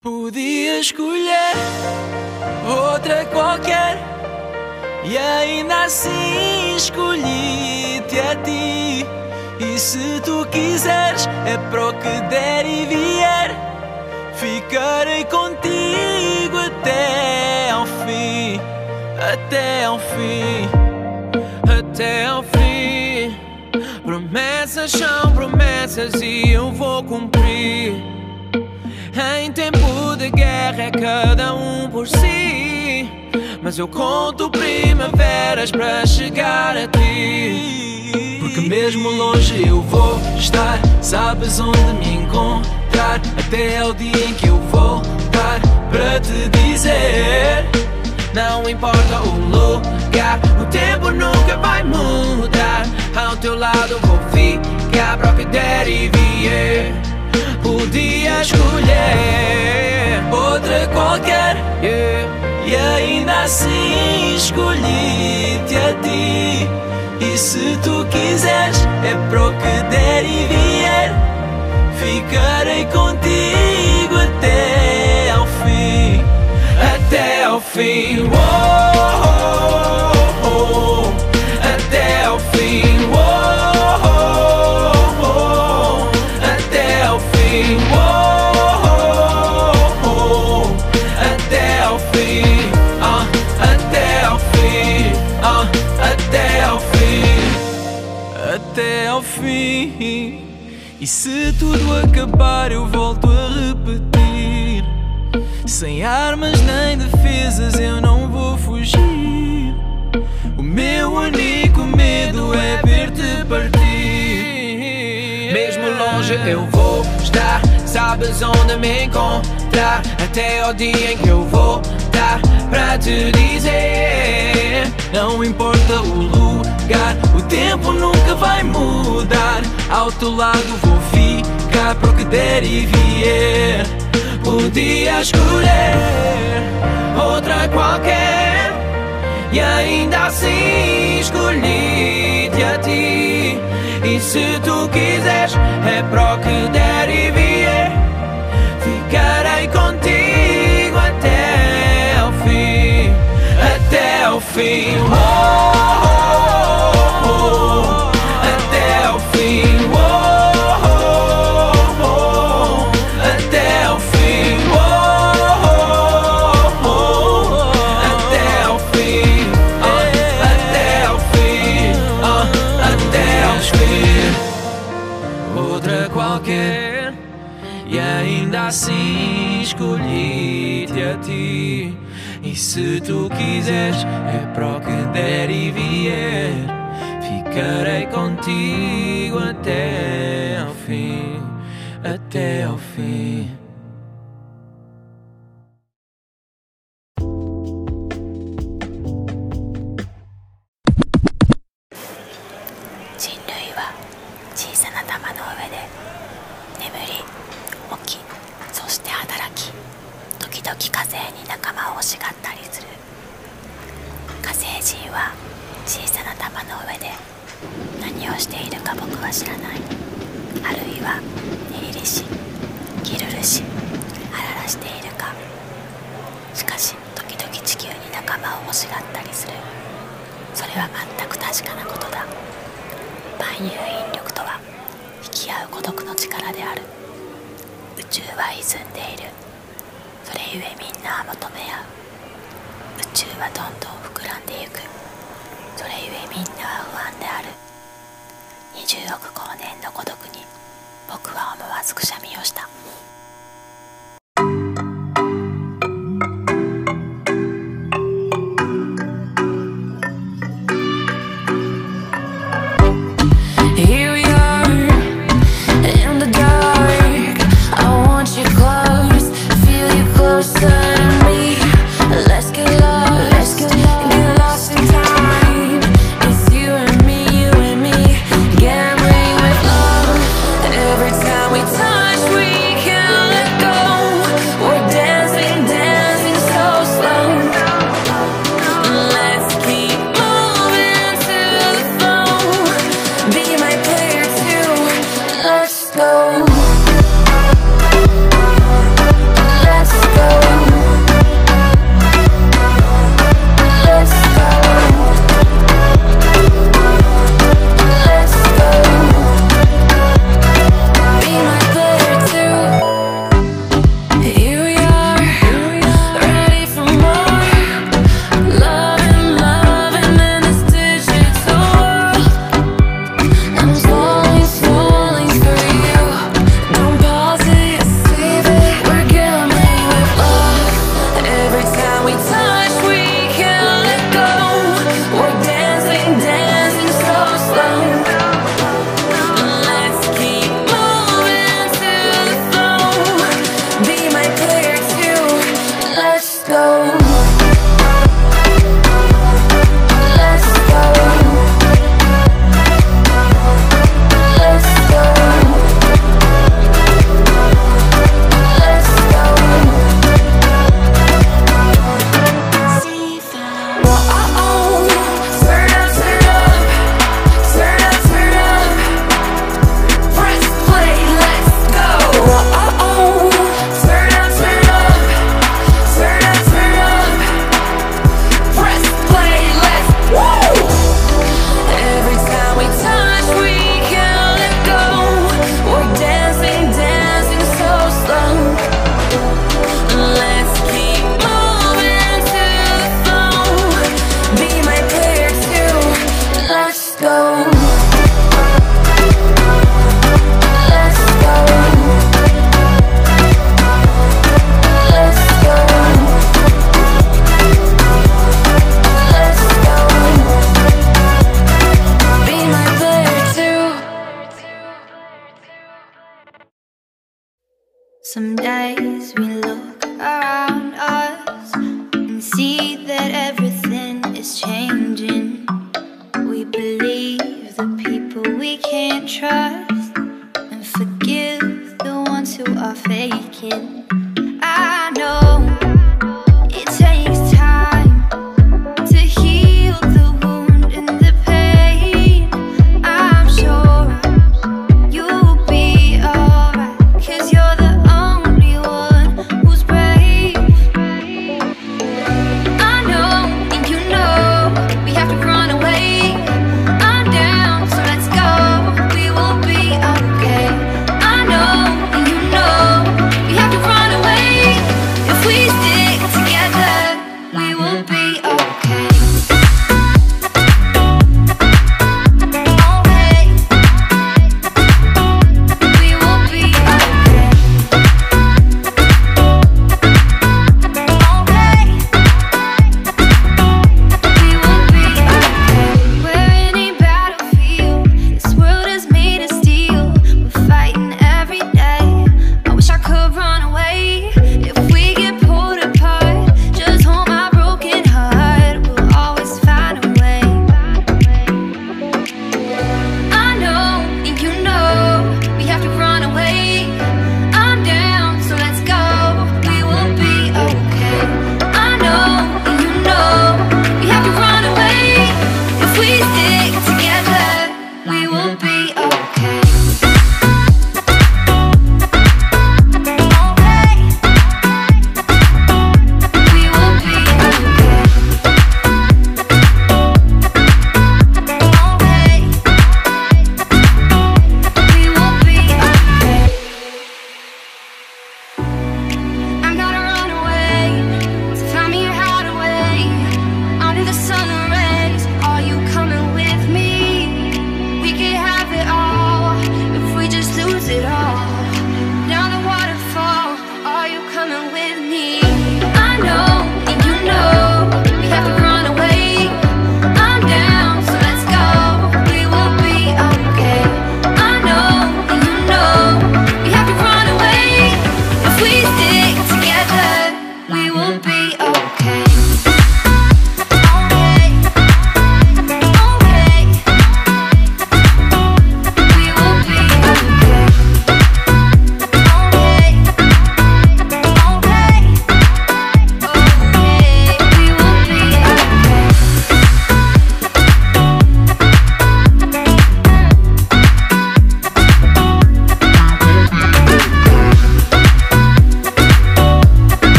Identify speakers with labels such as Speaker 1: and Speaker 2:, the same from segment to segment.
Speaker 1: Podia escolher outra qualquer e ainda assim escolhi-te a ti. E se tu quiseres, é para o que der e vier, ficarei contigo até ao fim, até ao fim, até ao fim. Promessas são promessas e eu vou cumprir. Em tempo de guerra é cada um por si. Mas eu conto primaveras para chegar a ti. Porque mesmo longe eu vou estar. Sabes onde me encontrar. Até ao dia em que eu voltar para te dizer. Não importa o lugar, o tempo nunca vai mudar. Ao teu lado vou ficar para o que der e vier podia escolher outra qualquer. E ainda assim escolhi-te a ti. E se tu quiseres é para o que der e vier. Ficarei contigo até ao fim Até ao fim. Oh, até ao fim. E se tudo acabar, eu volto a repetir. Sem armas nem defesas, eu não vou fugir. O meu único medo é ver-te partir. Mesmo longe eu vou estar, sabes onde me encontrar. Até ao dia em que eu vou dar pra te dizer. Não importa o lugar, o tempo nunca vai mudar. Ao teu lado vou ficar para o que der e vier. Podia escolher outra qualquer, e ainda assim escolhi-te a ti. E se tu quiseres, é para o que der e vier. Assim escolhi-te a ti. E se tu quiseres, é para o que der e vier. Ficarei contigo até ao fim, até ao fim.
Speaker 2: キルル氏ハしているか。しかし時々地球に仲間を欲しがったりする。それは全く確かなことだ。万有引力とは引き合う孤独の力である。宇宙は歪んでいる。それゆえみんなは求め合う。宇宙はどんどん膨らんでゆく。それゆえみんなは不安である。20億光年の孤独に僕は思わずくしゃみをした。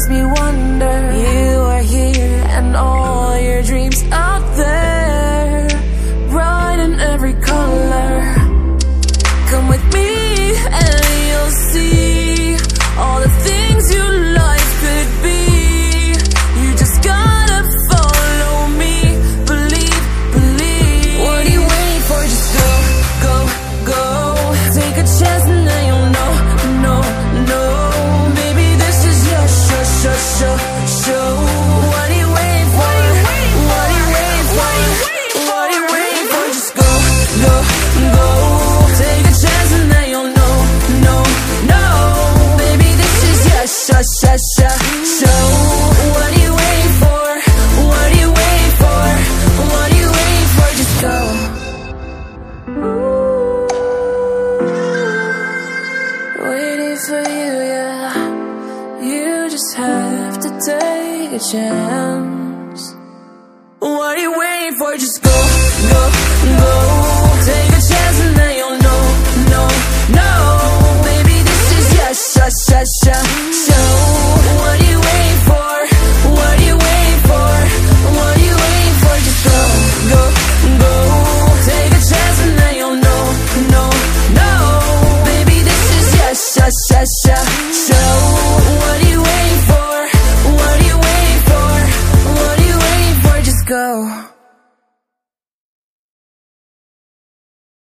Speaker 3: makes me wonder. You are here and all your dreams